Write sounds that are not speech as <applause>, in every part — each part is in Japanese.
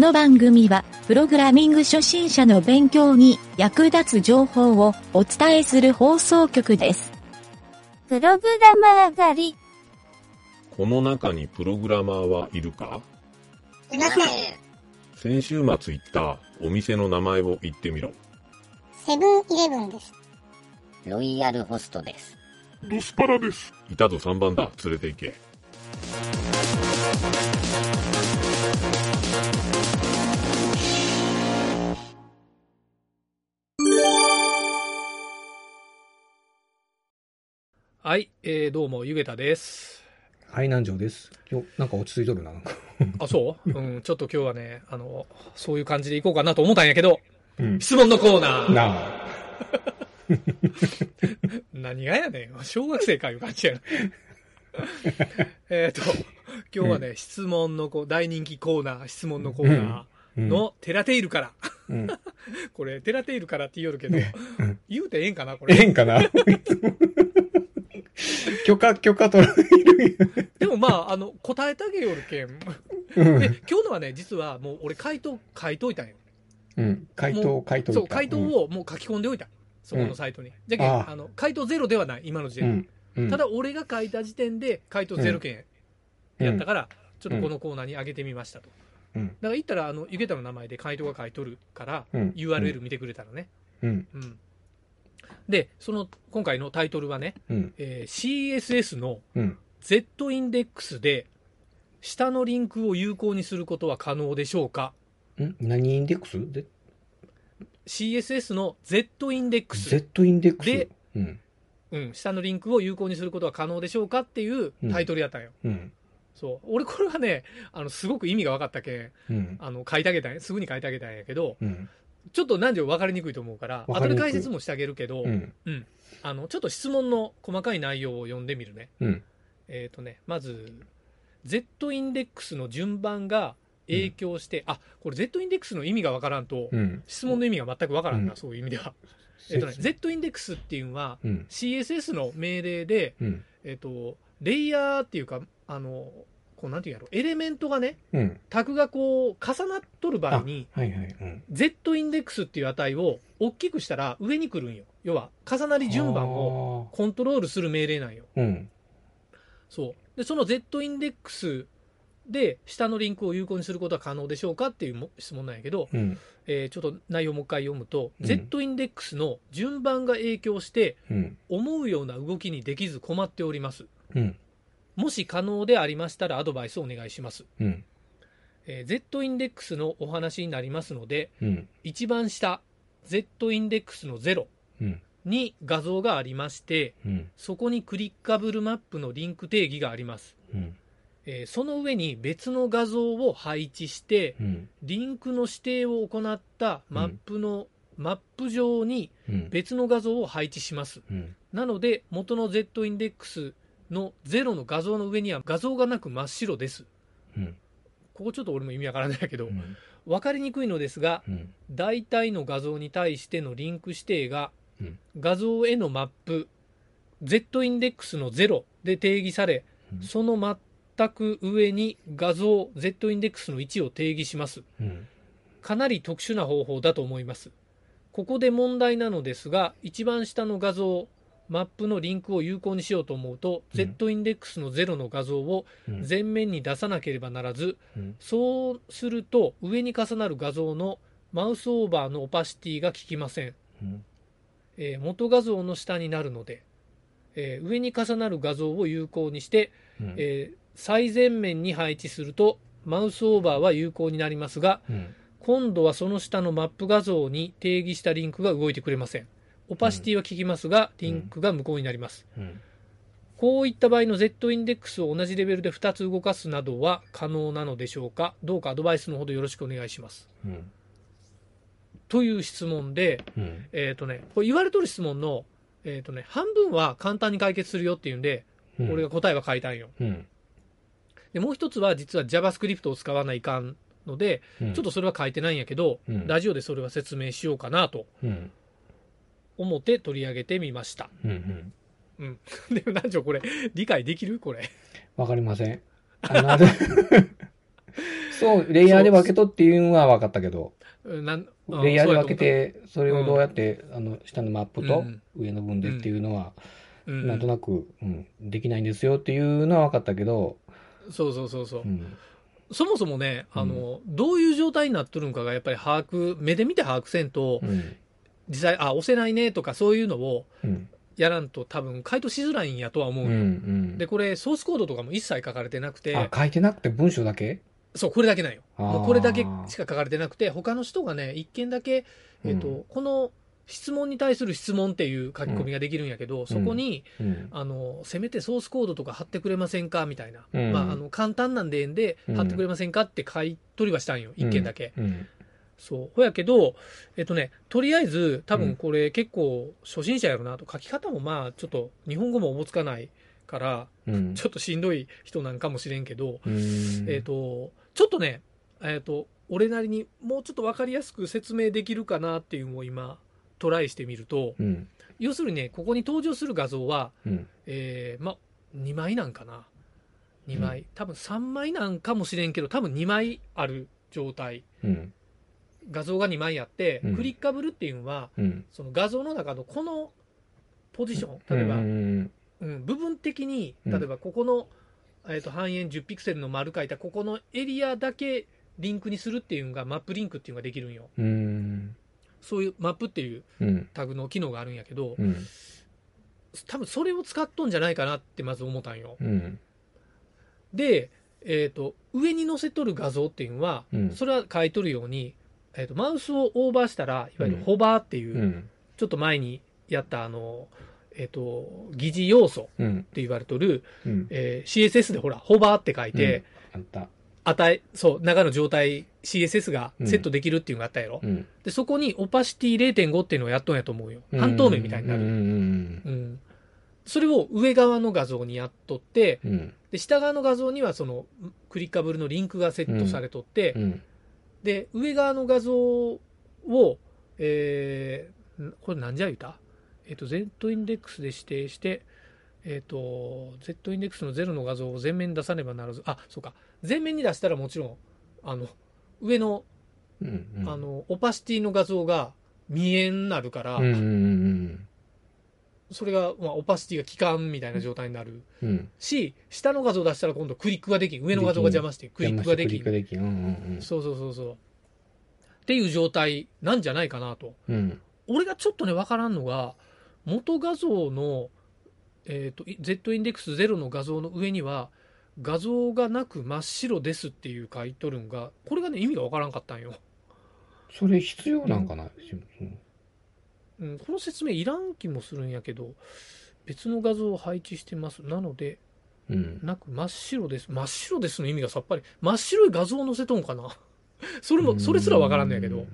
この番組は、プログラミング初心者の勉強に役立つ情報をお伝えする放送局です。プログラマー狩り。この中にプログラマーはいるか？いません。先週末行ったお店の名前を言ってみろ。セブンイレブンです。ロイヤルホストです。ドスパラです。いたぞ3番だ。連れて行け。はい、えー、どうも、ゆげたです。はい、南條です。よ、なんか落ち着いとるな、なんか。あ、そう？うん、ちょっと今日はね、あの、そういう感じでいこうかなと思ったんやけど、うん。質問のコーナー。なあ。<laughs> 何がやねん。小学生かいう感じやな。<laughs> えっと、今日はね、質問のこう、大人気コーナー、質問のコーナーのテラテイルから。うん。<laughs> これ、テラテイルからって言いよるけど、うん言うてええんかなこええれ。んかな <laughs> 許可、許可取られる。でもまあ、あの、答えてあげよるけん。うんで、今日のはね、実はもう俺回答書いといたんよ。うん。回も答、回答。そう、回答をもう書き込んでおいた。そこのサイトに。じゃけん、あの、回答ゼロではない、今の時う点で。ん。うん。ただ、俺が書いた時点で回答ゼロ件やったから、ちょっとこのコーナーに上げてみましたと。うん。だから言ったら、あの、ゆげたの名前で回答が書いとるから、うん URL 見てくれたらね。うん。うん。で、その、今回のタイトルはね、うん。えー CSS のうん。Z インデックスで、下のリンクを有効にすることは可能でしょうか？ん？何インデックス？で ?CSS の Z インデックス。?Z インデックスで、うん。うん、下のリンクを有効にすることは可能でしょうか？っていうタイトルやったんよ。うん。そう。俺これはね、あの、すごく意味が分かったけん、うん。あの、書いてあげたんやすぐに書いてあげたんやけど、うん。ちょっと何で分かりにくいと思うから、後で解説もしてあげるけど、うん。あの、ちょっと質問の細かい内容を読んでみるね。うん。えっ、とね、まず、Z インデックスの順番が影響して、あ、これ Z インデックスの意味が分からんと、うん。質問の意味が全く分からんな、うんそういう意味では。えっ、とね、Z インデックスっていうのは、うん。CSS の命令で、うん。えっ、と、レイヤーっていうか、あの、こうなんていうんやろ、エレメントがね、うん。タグがこう、重なっとる場合に、はいはい。うん。Z インデックスっていう値を大きくしたら上に来るんよ。要は、重なり順番をを。コントロールする命令なんよ。うん。そう。で、その Z インデックスで下のリンクを有効にすることは可能でしょうかっていうも質問なんやけど、うん。えーちょっと内容をもう一回読むと、うん Z インデックスの順番が影響してうん。思うような動きにできず困っております。うん。もし可能でありましたらアドバイスをお願いします。うん。えー Z インデックスのお話になりますので、うん。一番下、Z インデックスの0うん。に画像がありまして、うん。そこにクリッカブルマップのリンク定義があります。うん。えーその上に別の画像を配置して、うん。リンクの指定を行ったマップの、マップ上にうん。別の画像を配置します。うん。なので、元の Z インデックスの0の画像の上には画像がなく真っ白です。うん。ここちょっと俺も意味わからないけど、うん。わかりにくいのですが、うん。大体の画像に対してのリンク指定がうん画像へのマップ Z インデックスの0で定義されうんその全く上に画像 Z インデックスの1を定義しますうん。かなり特殊な方法だと思いますここで問題なのですが一番下の画像マップのリンクを有効にしようと思うと、うん Z インデックスの0の画像をうん。前面に出さなければならず、うんそうすると上に重なる画像のマウスオーバーのオパシティが効きません、うん。えー元画像の下になるので、えー上に重なる画像を有効にして、うん。えー最前面に配置するとマウスオーバーは有効になりますがうん。今度はその下のマップ画像に定義したリンクが動いてくれませんオパシティは効きますが、リンクが無効になります、うん。こういった場合の Z インデックスを同じレベルで2つ動かすなどは可能なのでしょうか？どうかアドバイスのほどよろしくお願いします。うん。という質問で、うん。えっ、とね、これ言われとる質問の、えっ、とね、半分は簡単に解決するよっていうんで、うん。俺が答えは書いたんよ。うん。で、もう一つは実は JavaScript を使わないかんので、うん。ちょっとそれは書いてないんやけど、うんラジオでそれは説明しようかなとうん。思って取り上げてみました。うん。うん。<laughs> でも、なんちょこれ、理解できる？これ。わかりません。<laughs> そう、レイヤーで分けとっていうのは分かったけど、うんなんあレイヤーで分けて、それをどうやって、あの、下のマップとうん上の分でっていうのは、うんなんとなく、うん、できないんですよっていうのは分かったけど、そうそうそうそうう。ん。そもそもね、あの、どういう状態になっとるんかがやっぱり把握、目で見て把握せんとう、ん。実際、あ、押せないねとかそういうのをうん。やらんと多分回答しづらいんやとは思ううん。よ。うん。で、これソースコードとかも一切書かれてなくて、あ、書いてなくて文章だけ？そう、これだけなんよ。もうこれだけしか書かれてなくて、他の人がね、一件だけ、えっ、と、うんこの質問に対する質問っていう書き込みができるんやけど、そこに、うん。あの、せめてソースコードとか貼ってくれませんかみたいな。うんまあ、あの、簡単なんでええんで、うん貼ってくれませんかって書い取りはしたんよ。一件だけ。うん。そう。ほやけど、えっとね、とりあえず、多うん分これ結構初心者やろなと、書き方もまあ、ちょっと日本語もおぼつかないから、うん。<laughs> ちょっとしんどい人なんかもしれんけど、うん。えっ、と、ちょっとね、えっ、と、俺なりにもうちょっとわかりやすく説明できるかなっていうのを今、トライしてみると、うん。要するにね、ここに登場する画像は、うん。えー、ま、2枚なんかな。2枚。多分3枚なんかもしれんけど、多分2枚ある状態。うん。画像が2枚あって、うんクリッカブルっていうのは、うん。その画像の中のこのポジション、例えば、ううんん。部分的に、うん例えばここの、えー、と半円10ピクセルの丸書いたここのエリアだけリンクにするっていうのがマップリンクっていうのができるんよ。うん。そういうマップっていううん。タグの機能があるんやけど、うん。多分それを使っとんじゃないかなってまず思ったんよ。うん。で、えっ、と、上に載せとる画像っていうのは、うんそれは書いとるように、えっ、と、マウスをオーバーしたら、いわゆるうんホバーっていう、うん。ちょっと前にやったあの、えっ、と、疑似要素うん。って言われとる、うん。えー CSS でほら、ホバーって書いて、あった。値、そう、中の状態、CSS がセットできるっていうのがあったやろ。うん。で、そこにオパシティ0.5っていうのをやっとんやと思うよ。半透明みたいになる。うん。うん。それを上側の画像にやっとって、うん。で、下側の画像にはそのクリッカブルのリンクがセットされとって、うん。で、上側の画像を、えー、んこれ何じゃ言うた？えっ、と、Z インデックスで指定して、えっ、と、Z インデックスの0の画像を前面に出さねばならず、あ、そうか。前面に出したらもちろん、あの、上の、うん。あの、オパシティの画像が見えんなるから、うん。うん。それが、まあ、オパシティが効かんみたいな状態になるうん。し、下の画像出したら今度クリックができん。上の画像が邪魔してクリックができんクリック。できん。うん。そうそうそうそう。っていう状態なんじゃないかなと。うん。俺がちょっとね、わからんのが、元画像の、えっ、と、い Z インデックス0の画像の上には、画像がなく真っ白ですっていう書いとるんが、これがね、意味がわからんかったんよ。それ必要なんかなうんうん、この説明いらん気もするんやけど、別の画像を配置してます。なので、うん。なく真っ白です。真っ白ですの意味がさっぱり。真っ白い画像を載せとんかな <laughs> それも、それすらわからんのやけど。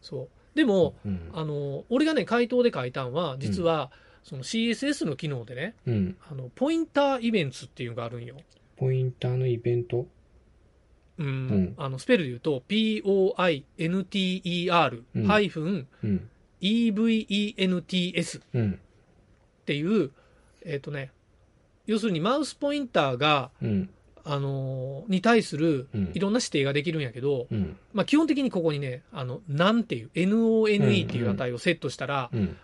そう。でも、うん。あの、俺がね、回答で書いたんは、実は、その CSS の機能でね、うん。あの、ポインターイベントっていうのがあるんよ。ポインターのイベント？うん。んあの、スペルで言うと、pointer うん events うん。っていう、えっ、とね、要するにマウスポインターが、うん。あのーに対するうんいろんな指定ができるんやけど、うん。まあ、基本的にここにね、あの、なんっていう、none っていう値をセットしたら、うん。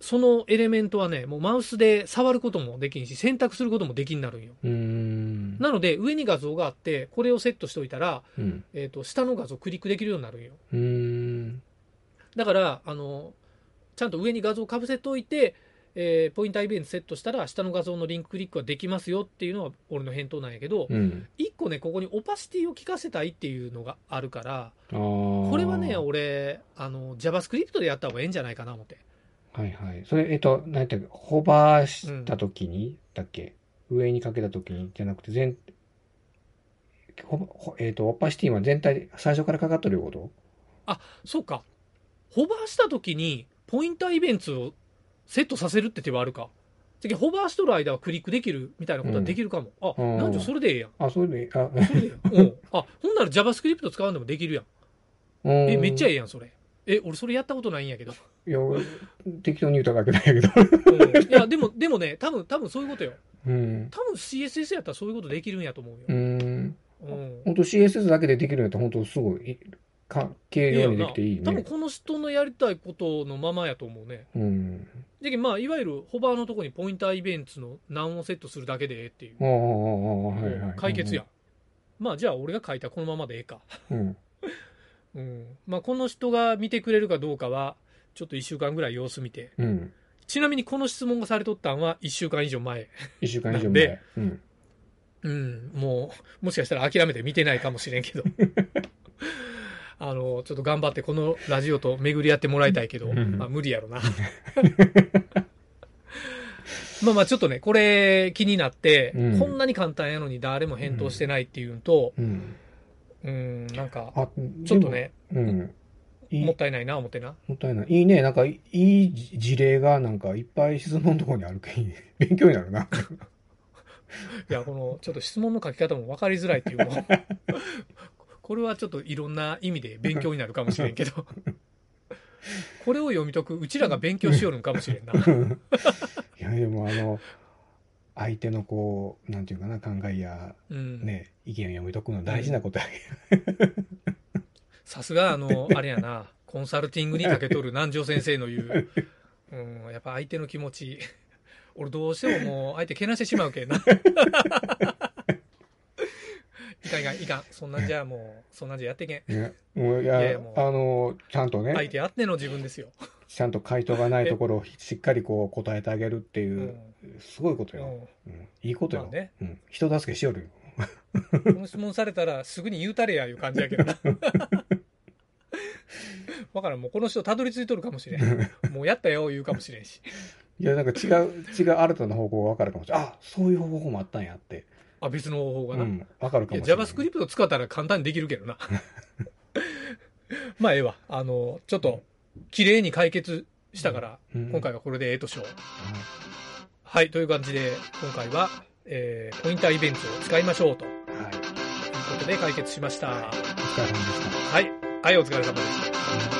そのエレメントはね、もうマウスで触ることもできんし、選択することもできになるんよ。うん。なので、上に画像があって、これをセットしておいたら、うん。えっ、と、下の画像をクリックできるようになるんよ。うん。だから、あの、ちゃんと上に画像をかぶせといて、えーポインターイベントセットしたら、下の画像のリンククリックはできますよっていうのは俺の返答なんやけど、うん。一個ね、ここにオパシティを聞かせたいっていうのがあるから、ああ。これはね、俺、あの、JavaScript でやった方がええんじゃないかな思って。はいはい。それ、えっと、なんていうか、ホバーしたときに、だっけ？上にかけたときに、じゃなくて、全、ほほえっと、オパシティは全体、最初からかかっとること？そうか。ホバーした時に、ポインターイベントをセットさせるって手はあるか。次、ホバーしとる間はクリックできるみたいなことはできるかも。あ、うんなんじゃそれでええやん。あ、それで、あ、それでええやん。<laughs> うん。あ、ほんなら JavaScript 使うんでもできるやん。え、めっちゃえいえやん、それ。え、俺それやったことないんやけど。い。いや、俺適当に言っただけだけど。うんいや、でも、でもね、多分、多分そういうことよ。うん。多分 CSS やったらそういうことできるんやと思うよ。うん。うん。本当 CSS だけでできるんやったら本当すごい、か軽量にできていいね。多分この人のやりたいことのままやと思うね。うん。で、まあ、いわゆるホバーのとこにポインターイベントの難をセットするだけでええっていう。ああ、ああ、ああ、はいはい。解決やん。まあ、じゃあ俺が書いたこのままでええか。うん。うん。まあ、この人が見てくれるかどうかは、ちょっと1週間ぐらい様子見て。うん。ちなみにこの質問がされとったんは1週間以上前。一週間以上なんで前。うん。うん。もう、もしかしたら諦めて見てないかもしれんけど。<laughs> あの、ちょっと頑張ってこのラジオと巡り合ってもらいたいけど、うんまあ無理やろな。<laughs> まあまあちょっとね、これ気になって、うんこんなに簡単やのに誰も返答してないっていうのと、うん。うん、なんか、あ、ちょっとね。うん。もったいないな、思ってな。もったいない。いいね。なんか、いい事例がなんかいっぱい質問のところにあるけん、<laughs> 勉強になるな。<laughs> いや、この、ちょっと質問の書き方も分かりづらいっていうこれはちょっといろんな意味で勉強になるかもしれんけど、<laughs> これを読み解く、うちらが勉強しよるんかもしれんな。いや、でもあの、相手のこう、なんていうかな、考えや、うん。ね、意見を読み解くの大事なことやけさすが、あの、あれやな、コンサルティングに長けとる南條先生の言う、うん、やっぱ相手の気持ち、俺どうしてももう相手けなしてしまうけんな。いかんいかん、いかん。そんなんじゃもう、そんなんじゃやってけん。ね、もういやいやいやもうあの、ちゃんとね、相手あっての自分ですよ。ちゃんと回答がないところを <laughs> しっかりこう答えてあげるってう。いうう、すごいことよ。いいことよ。まあねうん。人助けしよるよ。この質問されたらすぐに言うたれやいう感じやけどな。<laughs> わからん、もうこの人たどり着いとるかもしれん。<laughs> もうやったよ言うかもしれんし。いや、なんか違う、違う新たな方向が分かるかもしれない。あ、そういう方法もあったんやって。あ、別の方法がな。うん。分かるかもしれない。JavaScript 使ったら簡単にできるけどな。<laughs> まあ、ええわ。あの、ちょっと、綺麗に解決したから、うん今回はこれでええとしよう。はい、という感じで、今回は、えー、ポインターイベントを使いましょうというはい。ことで解決しました。お疲れ様でした。はい、はい、お疲れ様です。